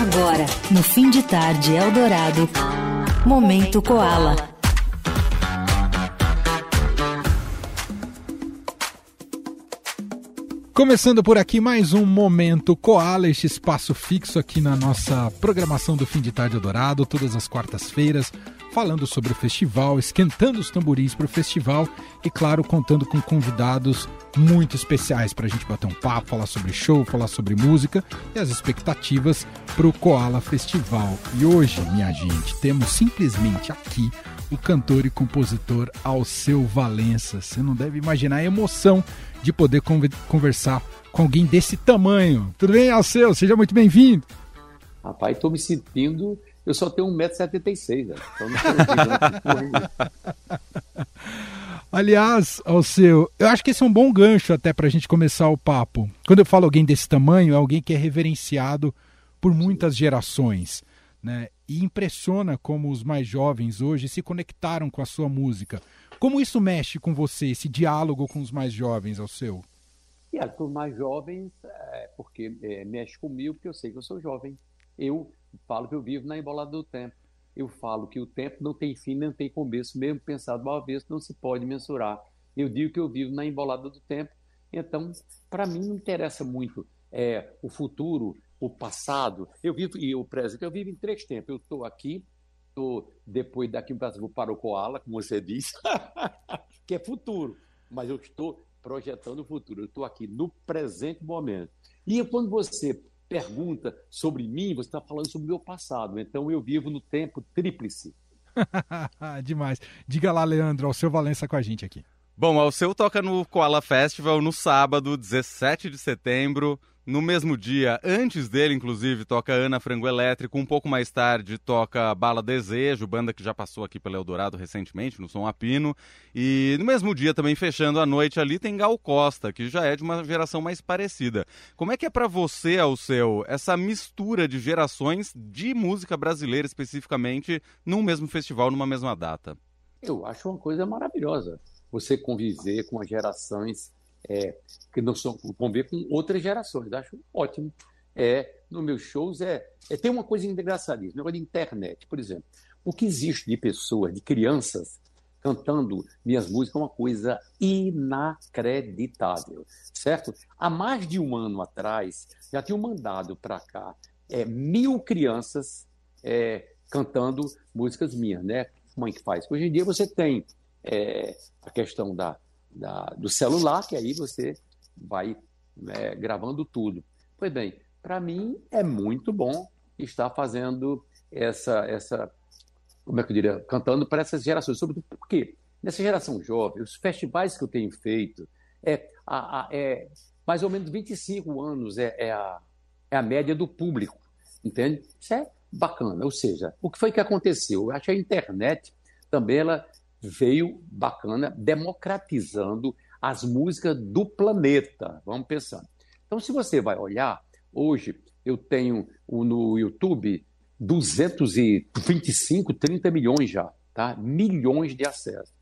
Agora, no fim de tarde Eldorado, Momento Koala. Começando por aqui mais um Momento Koala, este espaço fixo aqui na nossa programação do Fim de Tarde Eldorado, todas as quartas-feiras, falando sobre o festival, esquentando os tamborins para o festival e, claro, contando com convidados muito especiais para a gente bater um papo, falar sobre show, falar sobre música e as expectativas para o Koala Festival. E hoje, minha gente, temos simplesmente aqui o cantor e compositor Alceu Valença. Você não deve imaginar a emoção de poder conversar com alguém desse tamanho. Tudo bem, Alceu? Seja muito bem-vindo. Rapaz, estou me sentindo eu só tenho 1,76m, então não Aliás, ao seu, eu acho que esse é um bom gancho até para a gente começar o papo. Quando eu falo alguém desse tamanho, é alguém que é reverenciado por muitas gerações, né? E impressiona como os mais jovens hoje se conectaram com a sua música. Como isso mexe com você, esse diálogo com os mais jovens, ao seu? E com os mais jovens, é, porque é, mexe comigo, porque eu sei que eu sou jovem. Eu falo que eu vivo na embolada do tempo. Eu falo que o tempo não tem fim, não tem começo, mesmo pensado uma vez, não se pode mensurar. Eu digo que eu vivo na embolada do tempo. Então, para mim, não interessa muito é, o futuro, o passado. Eu vivo, e o presente, eu vivo em três tempos. Eu estou aqui, tô, depois daqui vou para o Koala, como você disse, que é futuro. Mas eu estou projetando o futuro. Eu estou aqui no presente momento. E quando você pergunta sobre mim, você está falando sobre o meu passado. Então eu vivo no tempo tríplice. Demais. Diga lá, Leandro, ao seu Valença com a gente aqui. Bom, ao seu toca no Koala Festival no sábado, 17 de setembro. No mesmo dia, antes dele, inclusive, toca Ana Frango Elétrico. Um pouco mais tarde, toca Bala Desejo, banda que já passou aqui pelo Eldorado recentemente, no Som Apino. E no mesmo dia, também fechando a noite ali, tem Gal Costa, que já é de uma geração mais parecida. Como é que é para você, ao seu, essa mistura de gerações de música brasileira especificamente num mesmo festival, numa mesma data? Eu acho uma coisa maravilhosa você conviver com as gerações é, que não são conviver com outras gerações. Acho ótimo. É, nos meus shows é, é tem uma coisa engraçadíssima, negócio de internet, por exemplo. O que existe de pessoas, de crianças cantando minhas músicas é uma coisa inacreditável, certo? Há mais de um ano atrás, já tinham mandado para cá é, mil crianças é, cantando músicas minhas, né? É que faz? Hoje em dia você tem é, a questão da, da, do celular, que aí você vai né, gravando tudo. Pois bem, para mim é muito bom estar fazendo essa, essa, como é que eu diria, cantando para essas gerações. Sobretudo porque nessa geração jovem, os festivais que eu tenho feito, é, a, a, é mais ou menos 25 anos é, é, a, é a média do público, entende? Isso é bacana. Ou seja, o que foi que aconteceu? Eu acho que a internet também ela veio bacana, democratizando as músicas do planeta. Vamos pensando. Então, se você vai olhar, hoje eu tenho no YouTube 225, 30 milhões já, tá? Milhões de acessos.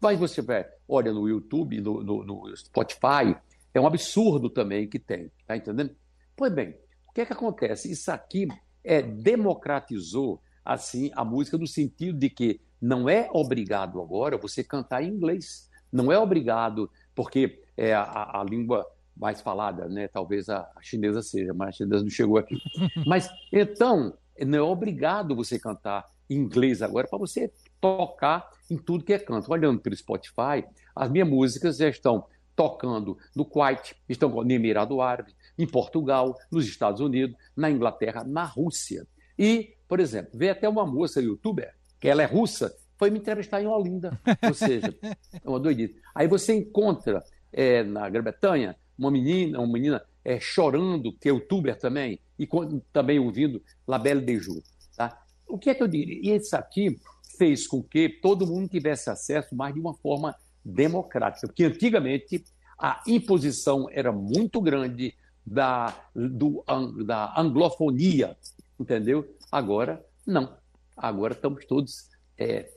Mas você vai, olha no YouTube, no, no, no Spotify, é um absurdo também que tem, tá entendendo? Pois bem, o que é que acontece? Isso aqui é democratizou assim a música no sentido de que não é obrigado agora você cantar em inglês. Não é obrigado, porque é a, a língua mais falada, né? Talvez a, a chinesa seja, mas a chinesa não chegou aqui. Mas então, não é obrigado você cantar em inglês agora para você tocar em tudo que é canto. Olhando pelo Spotify, as minhas músicas já estão tocando no Kuwait, estão no Emirado Árabe, em Portugal, nos Estados Unidos, na Inglaterra, na Rússia. E, por exemplo, veio até uma moça youtuber que ela é russa, foi me entrevistar em Olinda. Ou seja, é uma doidice. Aí você encontra é, na Grã-Bretanha uma menina, uma menina é, chorando, que é youtuber também, e com, também ouvindo La Belle de Jour. Tá? O que é que eu diria? E isso aqui fez com que todo mundo tivesse acesso mais de uma forma democrática, porque antigamente a imposição era muito grande da, do, da anglofonia, entendeu? Agora, não. Agora estamos todos é,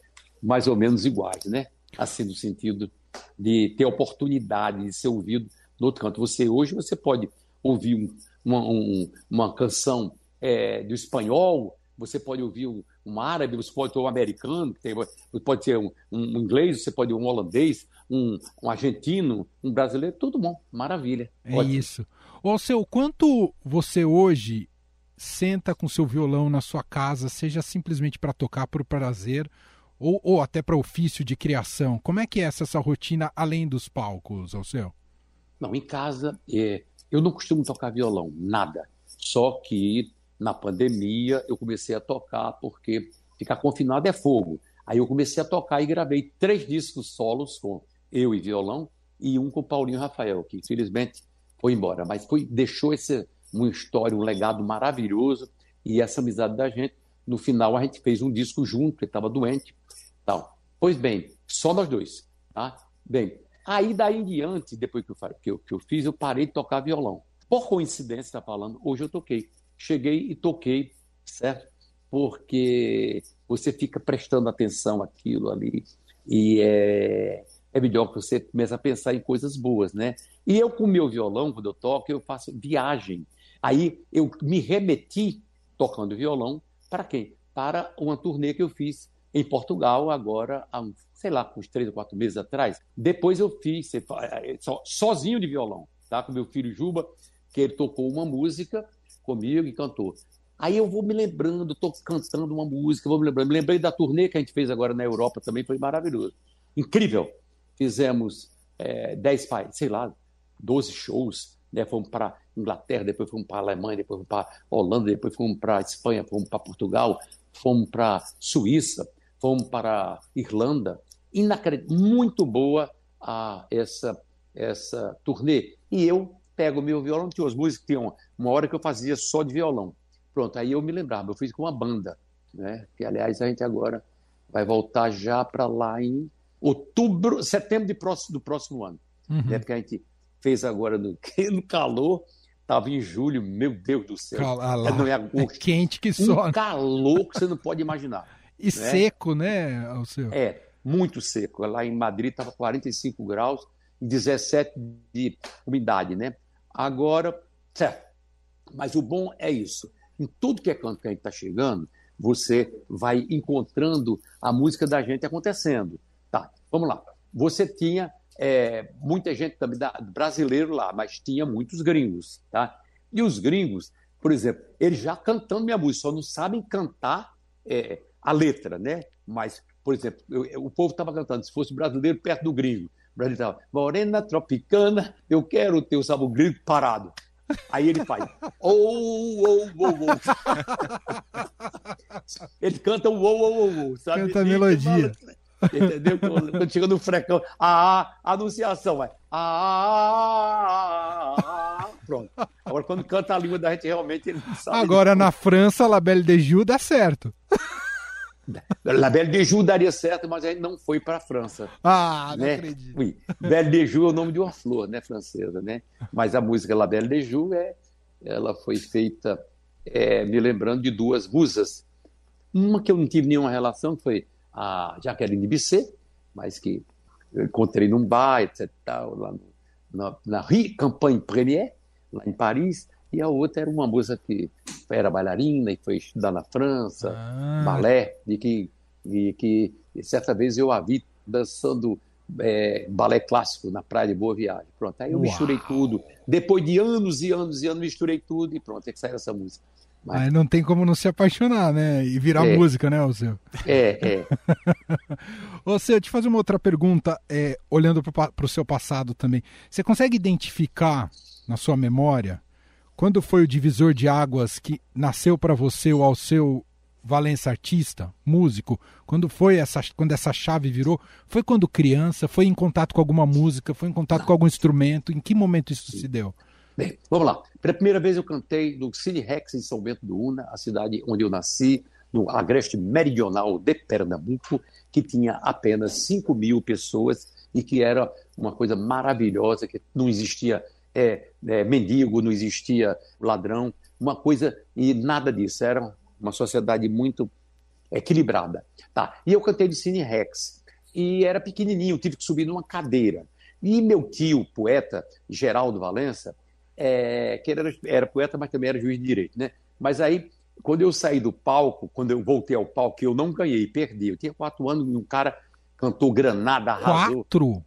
mais ou menos iguais, né? Assim, no sentido de ter oportunidade de ser ouvido no outro canto. Você hoje você pode ouvir um, uma, um, uma canção é, do espanhol, você pode ouvir um, um, árabe, você pode ter um americano, tem, você pode ter um, um, inglês, você pode um holandês, um, um, argentino, um brasileiro, tudo bom, maravilha. É ótimo. isso. Ô, seu, quanto você hoje senta com seu violão na sua casa, seja simplesmente para tocar por prazer ou, ou até para ofício de criação? Como é que é essa, essa rotina além dos palcos, ao seu? Não, em casa é, eu não costumo tocar violão, nada. Só que na pandemia eu comecei a tocar porque ficar confinado é fogo. Aí eu comecei a tocar e gravei três discos solos com eu e violão e um com Paulinho Rafael, que infelizmente foi embora, mas foi deixou esse uma história, um legado maravilhoso e essa amizade da gente. No final a gente fez um disco junto, ele estava doente, tal. Pois bem, só nós dois, tá? Bem, aí daí em diante, depois que eu, que eu, que eu fiz, eu parei de tocar violão. Por coincidência, está falando, hoje eu toquei. Cheguei e toquei, certo? Porque você fica prestando atenção àquilo ali e é, é melhor que você comece a pensar em coisas boas, né? E eu, com o meu violão, quando eu toco, eu faço viagem. Aí eu me remeti, tocando violão, para quem? Para uma turnê que eu fiz em Portugal, agora, há, sei lá, uns três ou quatro meses atrás. Depois eu fiz, sozinho de violão, tá? com meu filho Juba, que ele tocou uma música comigo e cantou. Aí eu vou me lembrando, estou cantando uma música, vou me lembrando. Me lembrei da turnê que a gente fez agora na Europa também, foi maravilhoso. Incrível. Fizemos é, dez, sei lá, 12 shows, né? Fomos para Inglaterra, depois fomos para Alemanha, depois fomos para Holanda, depois fomos para Espanha, fomos para Portugal, fomos para Suíça, fomos para Irlanda. Inacreditável, muito boa a, essa, essa turnê. E eu pego o meu violão, tinha umas músicas, tinha uma, uma hora que eu fazia só de violão. Pronto, aí eu me lembrava, eu fiz com uma banda, né? Que aliás a gente agora vai voltar já para lá em outubro, setembro de próximo, do próximo ano. Uhum. Né? Porque a gente fez agora no, no calor, estava em julho, meu Deus do céu. Ah, não é agosto. É quente que só. Um calor que você não pode imaginar. e né? seco, né, Alceu? É, muito seco. Lá em Madrid estava 45 graus e 17 de umidade, né? Agora, certo. Mas o bom é isso. Em tudo que é canto que a gente está chegando, você vai encontrando a música da gente acontecendo. Tá, vamos lá. Você tinha é, muita gente também da, brasileiro lá, mas tinha muitos gringos, tá? E os gringos, por exemplo, eles já cantando minha música, só não sabem cantar é, a letra, né? Mas, por exemplo, eu, eu, o povo estava cantando, se fosse brasileiro perto do gringo, o brasileiro estava, morena tropicana, eu quero ter o sabor gringo parado. Aí ele faz. Oh, oh, oh, oh. Ele canta o oh, oh, oh, sabe? Canta a melodia. Fala, Entendeu? Quando chega no frecão, a, a anunciação vai. A, pronto. Agora, quando canta a língua da gente, realmente ele não sabe. Agora, na França, La Belle de Joux dá certo. La Belle de Joux daria certo, mas a gente não foi para a França. Ah, não né? acredito. Oui. Belle de Joux é o nome de uma flor, né, francesa, né? Mas a música La Belle de Joux é, ela foi feita é, me lembrando de duas musas. Uma que eu não tive nenhuma relação, que foi a Jaqueline Bisset, mas que eu encontrei num bar, etc. Tal, lá no, na, na Rue Campagne Premier, lá em Paris, e a outra era uma moça que era bailarina e foi estudar na França, ah. balé, e que, e que certa vez eu a vi dançando é, balé clássico na praia de Boa Viagem. Pronto, aí eu Uau. misturei tudo. Depois de anos e anos e anos, misturei tudo e pronto, é que saiu essa música. Mas... Aí não tem como não se apaixonar, né? E virar é. música, né, Alceu? É, é. Alceu, te fazer uma outra pergunta, é, olhando para o seu passado também. Você consegue identificar na sua memória quando foi o divisor de águas que nasceu para você o Alceu Valença artista, músico? Quando foi essa, quando essa chave virou? Foi quando criança? Foi em contato com alguma música? Foi em contato não. com algum instrumento? Em que momento isso se deu? Bem, vamos lá. Pela primeira vez eu cantei no Cine Rex em São Bento do Una, a cidade onde eu nasci, no agreste meridional de Pernambuco, que tinha apenas 5 mil pessoas e que era uma coisa maravilhosa, que não existia é, é, mendigo, não existia ladrão, uma coisa, e nada disso, era uma sociedade muito equilibrada. Tá? E eu cantei no Cine Rex, e era pequenininho, tive que subir numa cadeira. E meu tio, poeta, Geraldo Valença, é, que era, era poeta, mas também era juiz de direito, né? Mas aí, quando eu saí do palco, quando eu voltei ao palco, eu não ganhei, perdi. Eu tinha quatro anos e um cara cantou Granada, arrasou. Quatro?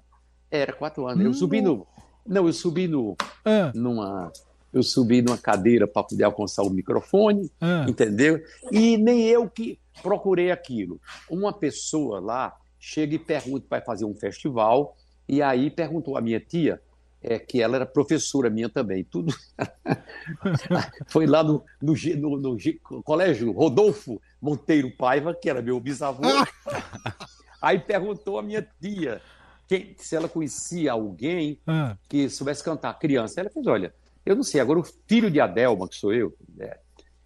Era quatro anos. Eu subi no. Não, eu subi no. Ah, numa. Eu subi numa cadeira para poder alcançar o microfone, ah. entendeu? E nem eu que procurei aquilo. Uma pessoa lá chega e pergunta, vai fazer um festival, e aí perguntou à minha tia, é, que ela era professora minha também, tudo. Foi lá no, no, no- no colégio Rodolfo Monteiro Paiva, que era meu bisavô. Aí perguntou à minha tia quem- se ela conhecia alguém ah. que soubesse cantar criança. Ela fez, olha, eu não sei, agora o filho de Adelma, que sou eu, é,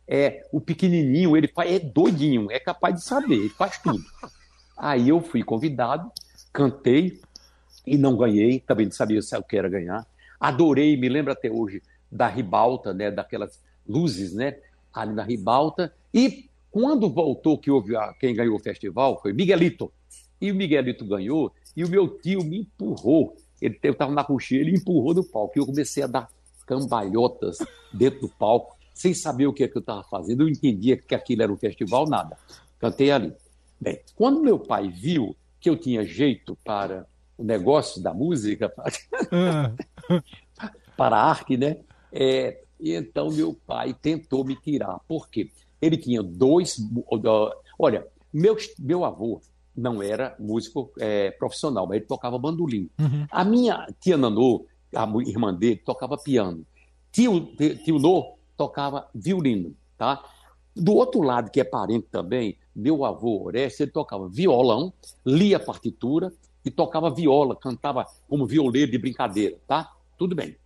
é o pequenininho, ele faz, é doidinho, é capaz de saber, ele faz tudo. Aí eu fui convidado, cantei e não ganhei, também não sabia eu que era ganhar. Adorei, me lembro até hoje da ribalta, né, daquelas luzes, né, ali na ribalta. E quando voltou que houve a- quem ganhou o festival foi Miguelito. E o Miguelito ganhou e o meu tio me empurrou. Ele, eu estava na coxinha, ele empurrou do palco. E eu comecei a dar cambalhotas dentro do palco, sem saber o que, é que eu estava fazendo. Eu entendia que aquilo era um festival, nada. Cantei ali. Bem, quando meu pai viu que eu tinha jeito para o negócio da música, ah. para a arte, né? É, e então meu pai tentou me tirar. Por quê? Ele tinha dois. Olha, meu, meu avô não era músico é, profissional, mas ele tocava bandolim. Uhum. A minha tia Nanô, a irmã dele, tocava piano. Tio, tio Nô tocava violino, tá? Do outro lado, que é parente também, meu avô Orestes, ele tocava violão, lia partitura e tocava viola, cantava como violeiro de brincadeira, tá? Tudo bem.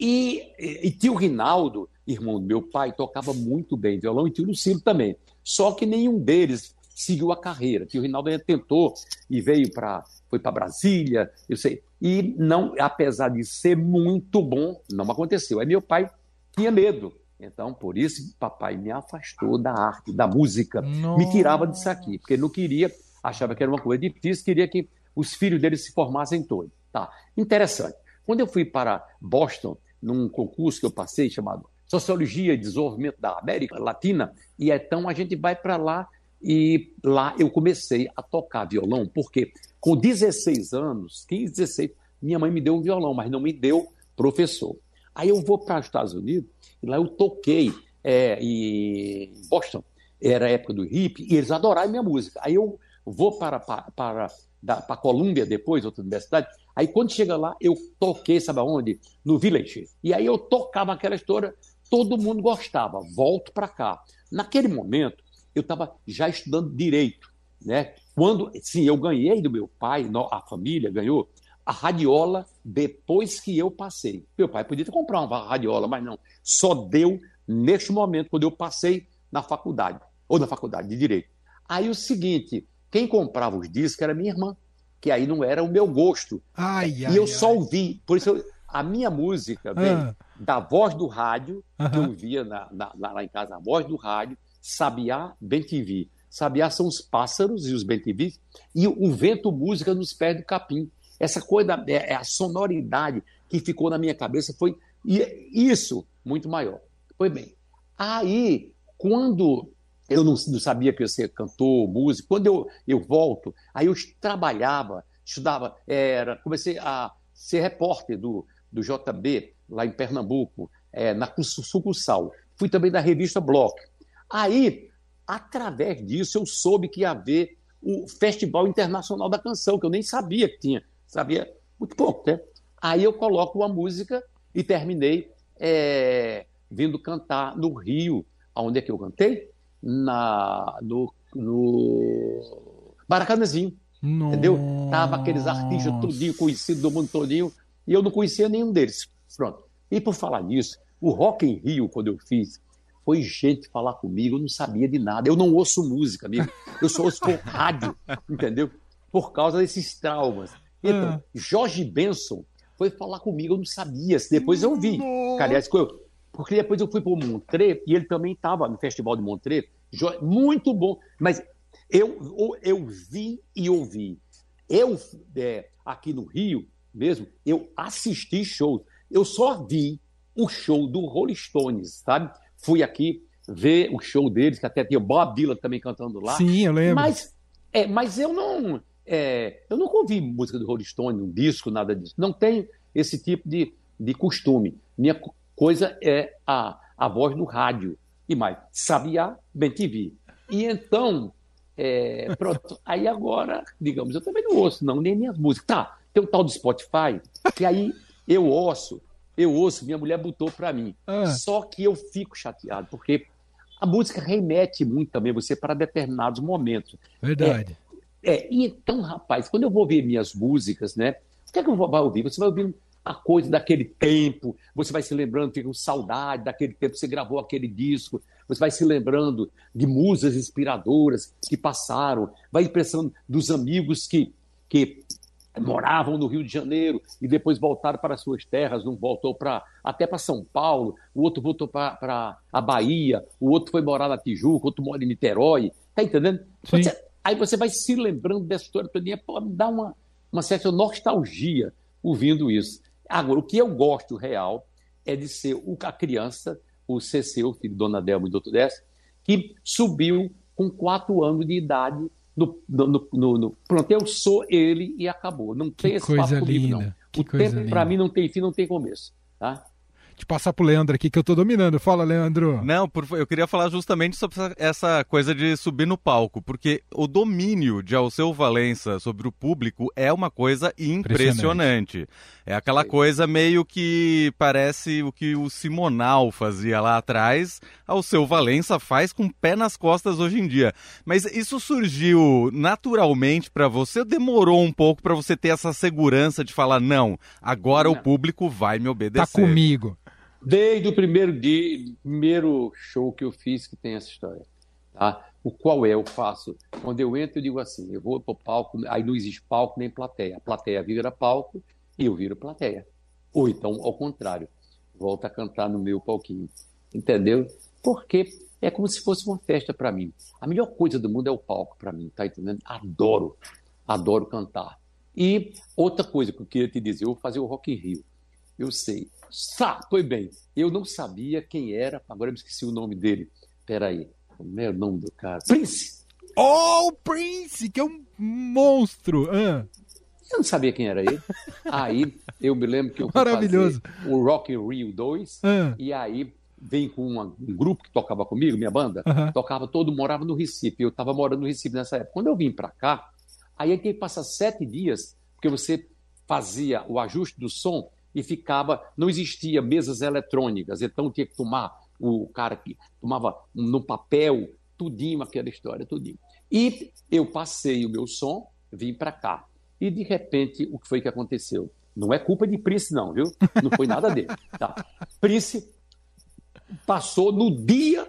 E, e, e tio Rinaldo, irmão do meu pai, tocava muito bem violão e tio Lucilo também. Só que nenhum deles seguiu a carreira. Tio Rinaldo ainda tentou e veio para foi para Brasília, eu sei. E não, apesar de ser muito bom, não aconteceu. Aí meu pai tinha medo. Então, por isso, papai me afastou da arte, da música. Me tirava disso aqui, porque ele não queria, achava que era uma coisa difícil, queria que os filhos dele se formassem todos. Tá. Interessante. Quando eu fui para Boston, num concurso que eu passei chamado Sociologia e Desenvolvimento da América Latina, e então a gente vai para lá e lá eu comecei a tocar violão, porque com 16 anos, 15, 16, minha mãe me deu um violão, mas não me deu professor. Aí eu vou para os Estados Unidos, e lá eu toquei é, em Boston, era a época do hip, e eles adoraram minha música. Aí eu vou para, para, para, para Colômbia depois, outra universidade, aí quando chega lá, eu toquei, sabe aonde? No Village. E aí eu tocava aquela história, todo mundo gostava. Volto para cá. Naquele momento, eu estava já estudando direito, né? Quando, sim, eu ganhei do meu pai, a família ganhou a radiola depois que eu passei. Meu pai podia ter comprado uma radiola, mas não. Só deu neste momento, quando eu passei na faculdade, ou na faculdade de direito. Aí o seguinte, quem comprava os discos era minha irmã, que aí não era o meu gosto. Ai, e ai, eu ai. só ouvi, por isso eu, a minha música vem Ah. da voz do rádio, que eu ouvia na, na- lá em casa, a voz do rádio, Sabiá, Bem-TV. Sabiá são os pássaros e os Bem-TV, e o vento música nos pés do capim. Essa coisa, é, é a sonoridade que ficou na minha cabeça foi e isso muito maior. Foi bem. Aí, quando eu não, não sabia que eu ia ser cantor, músico, quando eu, eu volto, aí eu trabalhava, estudava, era, comecei a ser repórter do, do JB, lá em Pernambuco, é, na sucursal. Fui também da revista Block. Aí, através disso, eu soube que ia haver o Festival Internacional da Canção, que eu nem sabia que tinha. Sabia muito pouco, né? Aí eu coloco uma música e terminei é, vindo cantar no Rio. Aonde é que eu cantei? Na, no, no Maracanãzinho, entendeu? Tava aqueles artistas tudinho conhecidos do mundo todinho e eu não conhecia nenhum deles. Pronto. E por falar nisso, o Rock em Rio, quando eu fiz, foi gente falar comigo, eu não sabia de nada. Eu não ouço música, amigo. Eu só ouço por rádio, entendeu? Por causa desses traumas. Então, Ah. Jorge Benson foi falar comigo, eu não sabia. Depois eu vi. Aliás, eu- porque depois eu fui para o Montreux e ele também estava no Festival de Montreux. Jo- Muito bom. Mas eu, eu vi e ouvi. Eu, é, aqui no Rio mesmo, eu assisti shows. Eu só vi o show do Rolling Stones, sabe? Fui aqui ver o show deles, que até tinha Bob Dylan também cantando lá. Sim, eu lembro. Mas, é, mas eu não. É, eu nunca ouvi música do Rolling Stone, um disco, nada disso. Não tenho esse tipo de, de costume. Minha coisa é a, a voz no rádio. E mais, Sabiá, Bem TV. E então, é, pronto. Aí agora, digamos, eu também não ouço, não, nem minhas músicas. Tá, tem um tal do Spotify, que aí eu ouço, eu ouço, minha mulher botou para mim. Ah. Só que eu fico chateado, porque a música remete muito também você para determinados momentos. Verdade. É, é, e então, rapaz, quando eu vou ouvir minhas músicas, né? O que é que eu vou ouvir? Você vai ouvir a coisa daquele tempo, você vai se lembrando, fica com saudade daquele tempo, você gravou aquele disco, você vai se lembrando de musas inspiradoras que passaram, vai pensando dos amigos que, que moravam no Rio de Janeiro e depois voltaram para suas terras, um voltou para até para São Paulo, o outro voltou para a Bahia, o outro foi morar na Tijuca, o outro mora em Niterói, tá entendendo? Você, aí você vai se lembrando dessa história toda, pode dar uma, uma certa nostalgia ouvindo isso. Agora, o que eu gosto real é de ser a criança o CC, o filho de Dona Delma e do Dr. Décio, que subiu com quatro anos de idade no, no, no, no, pronto, eu sou ele e acabou. Não tem que esse coisa papo comigo, não. o tempo, para mim, não tem fim, não tem começo. Tá? De passar pro Leandro aqui, que eu tô dominando. Fala, Leandro. Não, por, eu queria falar justamente sobre essa coisa de subir no palco, porque o domínio de Alceu Valença sobre o público é uma coisa impressionante. impressionante. É aquela coisa meio que parece o que o Simonal fazia lá atrás, Alceu Valença faz com o pé nas costas hoje em dia. Mas isso surgiu naturalmente para você ou demorou um pouco para você ter essa segurança de falar, não, agora não. o público vai me obedecer? Tá comigo. Desde o primeiro dia, primeiro show que eu fiz que tem essa história. Tá? O qual é? Eu faço. Quando eu entro, eu digo assim: eu vou para o palco, aí não existe palco nem plateia. A plateia vira palco e eu viro plateia. Ou então, ao contrário, volta a cantar no meu palquinho. Entendeu? Porque é como se fosse uma festa para mim. A melhor coisa do mundo é o palco para mim, tá entendendo? Adoro, adoro cantar. E outra coisa que eu queria te dizer, eu vou fazer o Rock in Rio. Eu sei, Sá, foi bem. Eu não sabia quem era, agora eu esqueci o nome dele. Peraí, como é o nome do cara? Prince! Oh, Prince, que é um monstro! Ah. Eu não sabia quem era ele. Aí eu me lembro que eu Maravilhoso. o Rock in Rio 2, ah. e aí vem com uma, um grupo que tocava comigo, minha banda, tocava todo, morava no Recife. Eu estava morando no Recife nessa época. Quando eu vim para cá, aí tem que passar sete dias, porque você fazia o ajuste do som e ficava, não existia mesas eletrônicas, então tinha que tomar o cara que tomava no papel, tudinho aquela história, tudinho. E eu passei o meu som, vim para cá. E de repente, o que foi que aconteceu? Não é culpa de Prince, não, viu? Não foi nada dele. Tá? Prince passou no dia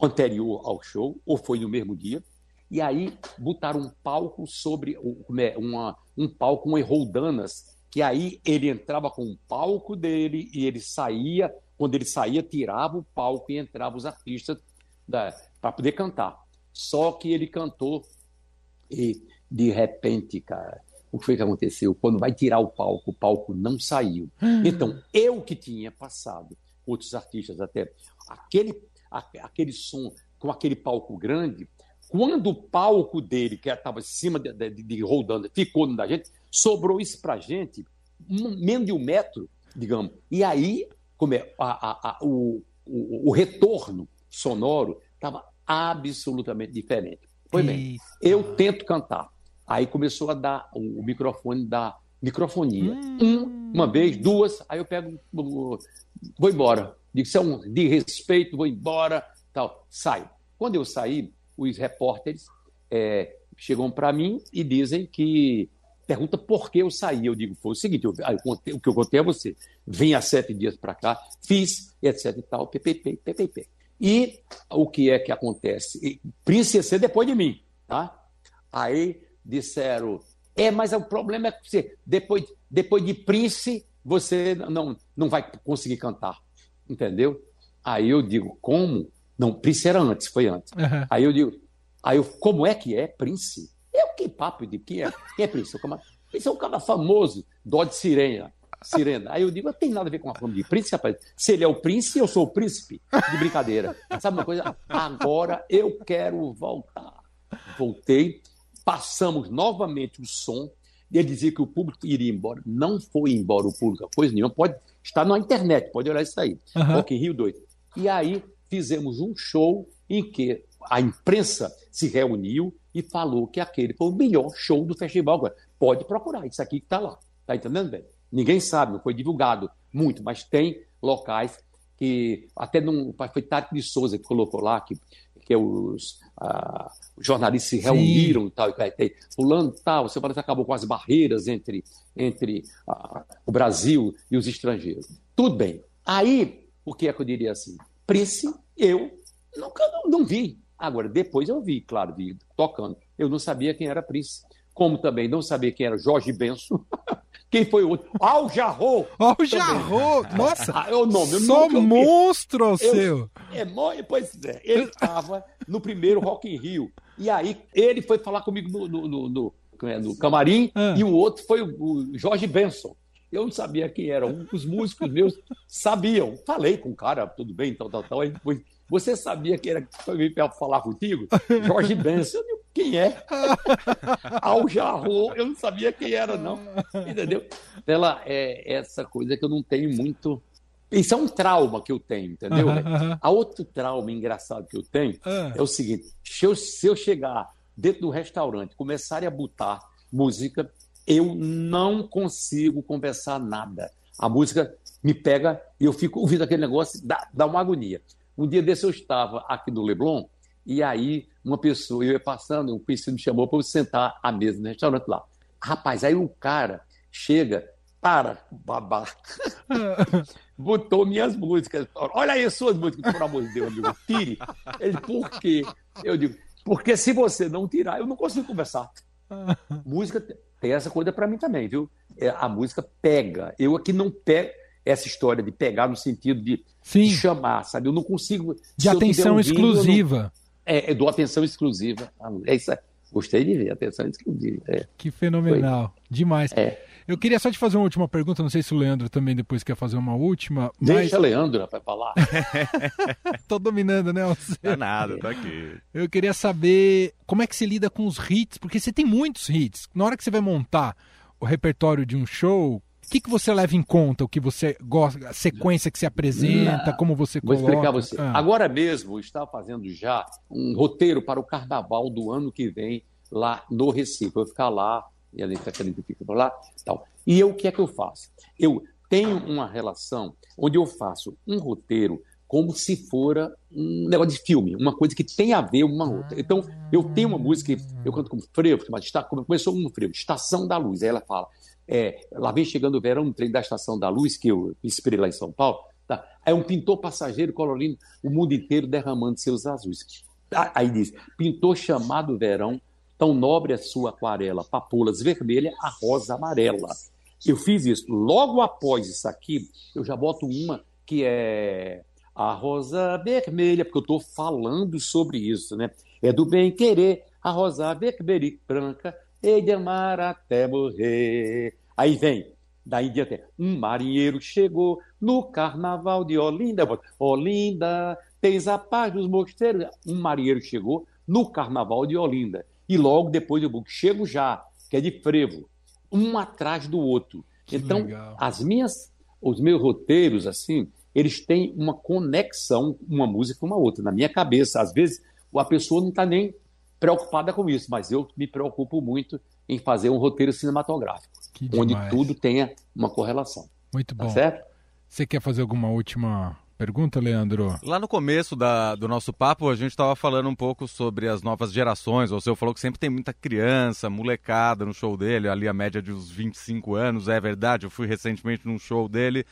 anterior ao show, ou foi no mesmo dia, e aí botaram um palco sobre é, uma, um palco com roldanas que aí ele entrava com o palco dele e ele saía, quando ele saía, tirava o palco e entrava os artistas para poder cantar. Só que ele cantou e, de repente, cara, o que foi que aconteceu? Quando vai tirar o palco, o palco não saiu. Então, eu que tinha passado, outros artistas até, aquele, aquele som com aquele palco grande, quando o palco dele, que estava em cima de, de, de rodando, ficou no da gente, sobrou isso para a gente, menos de um metro, digamos. E aí, como é, a, a, a, o, o, o, retorno sonoro estava absolutamente diferente. Foi bem, eu tento cantar. Aí começou a dar o, o microfone da microfonia. Hum. Um, uma vez, duas, aí eu pego, vou embora. Digo, isso é um de respeito, vou embora, tal. Saio. Quando eu saí, os repórteres é, chegam para mim e dizem que pergunta por que eu saí. Eu digo, foi o seguinte, eu, eu contei, o que eu contei a você. Vim há sete dias para cá, fiz, etc e tal, ppp, ppp. E o que é que acontece? Prince ia ser depois de mim, tá? Aí disseram, é, mas o problema é que você, depois, depois de Prince, você não, não vai conseguir cantar, entendeu? Aí eu digo, como? Não, Prince era antes, foi antes. Uhum. Aí eu digo, aí eu, como é que é Prince? É que papo de quem é? Quem é Prince? Prince é um cara famoso, Dó de Sirene. Sirena. Aí eu digo, não tem nada a ver com a fama de príncipe, rapaz. Se ele é o príncipe, eu sou o príncipe. De brincadeira. Sabe uma coisa? Agora eu quero voltar. Voltei, passamos novamente o som. E ele dizia que o público iria embora. Não foi embora o público, coisa nenhuma. Pode estar na internet, pode olhar isso aí. Uhum. Rock in Rio 2. E aí fizemos um show em que a imprensa se reuniu e falou que aquele foi o melhor show do festival. Agora, pode procurar, isso aqui que está lá. Tá entendendo, bem? Ninguém sabe, não foi divulgado muito, mas tem locais que até não foi Tati de Souza que colocou lá que, que os, ah, os jornalistas se reuniram Sim. e tal, e tem fulano tal, você parece que acabou com as barreiras entre, entre ah, o Brasil e os estrangeiros. Tudo bem. Aí, o que é que eu diria assim? Prince, eu nunca não, não vi. Agora, depois eu vi, claro, vi tocando. Eu não sabia quem era Prince. Como também não sabia quem era Jorge Benson. Quem foi o outro? Al Jarro. Al Jarro. Nossa. Ah, é o nome. Eu Só monstro o seu. É, pois é. Ele estava no primeiro Rock in Rio. E aí ele foi falar comigo no, no, no, no, no camarim ah. e o outro foi o, o Jorge Benson. Eu não sabia quem era. Os músicos meus sabiam. Falei com o cara, tudo bem, tal, tal, tal. Aí depois, você sabia que era para falar contigo? Jorge Benson. Eu digo, quem é? Al Jarro, eu não sabia quem era, não. Entendeu? Ela é essa coisa que eu não tenho muito. Isso é um trauma que eu tenho, entendeu? Uhum, uhum. A outro trauma engraçado que eu tenho uhum. é o seguinte: se eu, se eu chegar dentro do restaurante, começarem a botar música, eu não consigo conversar nada. A música me pega e eu fico ouvindo aquele negócio, dá, dá uma agonia. Um dia desse eu estava aqui no Leblon, e aí uma pessoa, eu ia passando, um conhecido me chamou para eu sentar à mesa no restaurante lá. Rapaz, aí o cara chega, para, babaca, botou minhas músicas. Olha aí as suas músicas, por amor de Deus, amigo, tire. Ele, por quê? Eu digo, porque se você não tirar, eu não consigo conversar. música tem essa coisa para mim também, viu? É, a música pega. Eu aqui não pego essa história de pegar no sentido de, de chamar, sabe? Eu não consigo. De atenção ouvindo, exclusiva. É, é, do atenção exclusiva. É isso aí. Gostei de ver, atenção exclusiva. É. Que fenomenal. Foi. Demais. É. Eu queria só te fazer uma última pergunta, não sei se o Leandro também depois quer fazer uma última. Mas... Deixa Leandro para falar. tô dominando, né? Você. É nada, tô aqui. Eu queria saber como é que se lida com os hits, porque você tem muitos hits. Na hora que você vai montar o repertório de um show, o que, que você leva em conta? O que você gosta, a sequência que se apresenta, Não, como você coloca? Vou explicar você. Ah. Agora mesmo está fazendo já um roteiro para o carnaval do ano que vem lá no Recife. Eu vou ficar lá, e a Anitta querendo ficar lá, tal. E eu, o que é que eu faço? Eu tenho uma relação onde eu faço um roteiro como se fora um negócio de filme, uma coisa que tem a ver uma outra. Então, eu tenho uma música, eu canto como frevo, mas está, começou um frevo, Estação da Luz. Aí ela fala, é, lá vem chegando o verão, no trem da Estação da Luz, que eu inspirei lá em São Paulo. Tá? É um pintor passageiro colorindo o mundo inteiro derramando seus azuis. Aí diz: pintor chamado verão, tão nobre a sua aquarela, papolas vermelha, a rosa amarela. Eu fiz isso. Logo após isso aqui, eu já boto uma que é a rosa vermelha, porque eu estou falando sobre isso, né? É do bem querer, a rosa vermelha e branca, hei de amar até morrer. Aí vem, daí em diante, um marinheiro chegou no carnaval de Olinda. Olinda, tens a paz dos mosteiros. Um marinheiro chegou no carnaval de Olinda. E logo depois eu chego já, que é de frevo, um atrás do outro. Que então, legal. as minhas, os meus roteiros, assim, eles têm uma conexão, uma música com uma outra. Na minha cabeça, às vezes, a pessoa não está nem preocupada com isso, mas eu me preocupo muito em fazer um roteiro cinematográfico, onde tudo tenha uma correlação. Muito tá bom. certo? Você quer fazer alguma última pergunta, Leandro? Lá no começo da, do nosso papo, a gente estava falando um pouco sobre as novas gerações. O senhor falou que sempre tem muita criança, molecada no show dele, ali a média de uns 25 anos. É verdade, eu fui recentemente num show dele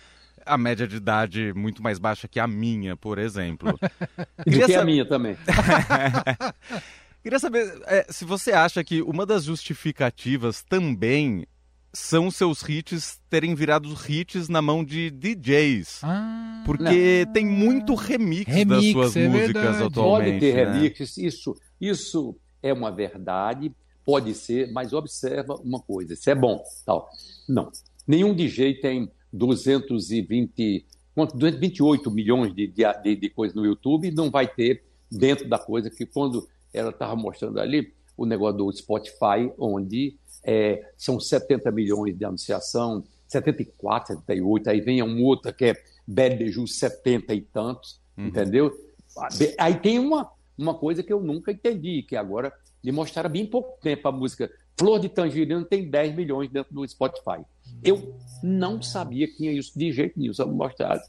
a média de idade muito mais baixa que a minha, por exemplo. e que a minha também. Queria saber é, se você acha que uma das justificativas também são seus hits terem virado hits na mão de DJs. Ah, porque não. tem muito remix, remix das suas é músicas verdade. atualmente. Pode ter né? remix, isso, isso é uma verdade, pode ser, mas observa uma coisa, isso é bom. Tal. Não, nenhum DJ tem 220, 228 milhões de, de, de coisas no YouTube, não vai ter dentro da coisa que quando ela estava mostrando ali o negócio do Spotify, onde é, são 70 milhões de anunciação, 74, 78, aí vem um outro que é Bad de Ju, 70 e tantos, uhum. entendeu? Aí tem uma, uma coisa que eu nunca entendi, que agora me mostraram bem pouco tempo a música Flor de Tangerina tem 10 milhões dentro do Spotify. Eu não sabia que tinha isso de jeito nenhum, só me mostraram,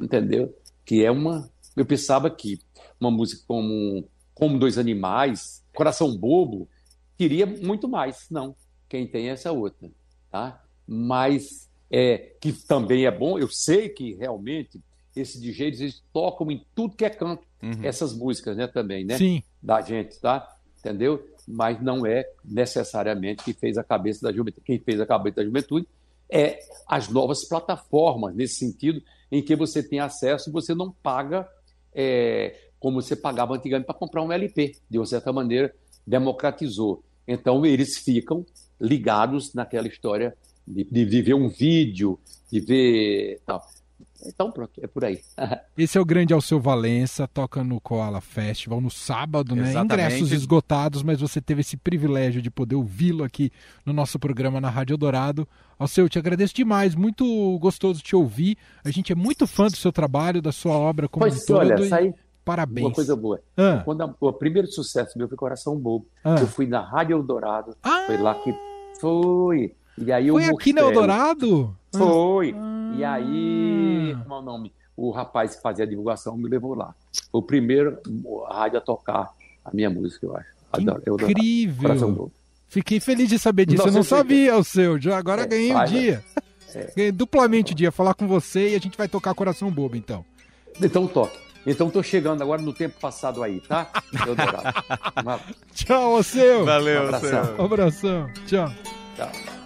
entendeu? Que é uma... Eu pensava que uma música como, como Dois Animais, Coração Bobo, queria muito mais. Não, quem tem essa outra, tá? Mas é, que também é bom, eu sei que realmente esses DJs eles tocam em tudo que é canto, uhum. essas músicas, né, também, né? Sim. Da gente, tá? Entendeu? Mas não é necessariamente que fez a cabeça da juventude. Quem fez a cabeça da juventude é as novas plataformas, nesse sentido, em que você tem acesso e você não paga é, como você pagava antigamente para comprar um LP. De uma certa maneira, democratizou. Então, eles ficam ligados naquela história de, de, de ver um vídeo, de ver tal. Então, pronto, é por aí. Esse é o grande Alceu Valença, toca no Koala Festival no sábado, né? Ingressos esgotados, mas você teve esse privilégio de poder ouvi-lo aqui no nosso programa na Rádio Dourado. Alceu, te agradeço demais, muito gostoso te ouvir. A gente é muito fã do seu trabalho, da sua obra como pois, um todo. Olha, sai... Parabéns. Uma coisa boa. Ah. Quando a, o primeiro sucesso meu foi Coração Bobo. Ah. Eu fui na Rádio Eldorado. Ah. Foi lá que foi. E aí Foi aqui no Eldorado? Foi. Ah. E aí, como é o nome? O rapaz que fazia a divulgação me levou lá. Foi o primeiro rádio a tocar a minha música, eu acho. Incrível. Fiquei feliz de saber disso. Nossa, eu não sabia o seu. Já agora é, ganhei um dia. É. Ganhei duplamente o dia. Falar com você e a gente vai tocar Coração Bobo, então. Então toque. Então tô chegando agora no tempo passado aí, tá? Tchau, seu. Valeu, um abração. seu. Um abração. Tchau. Ciao.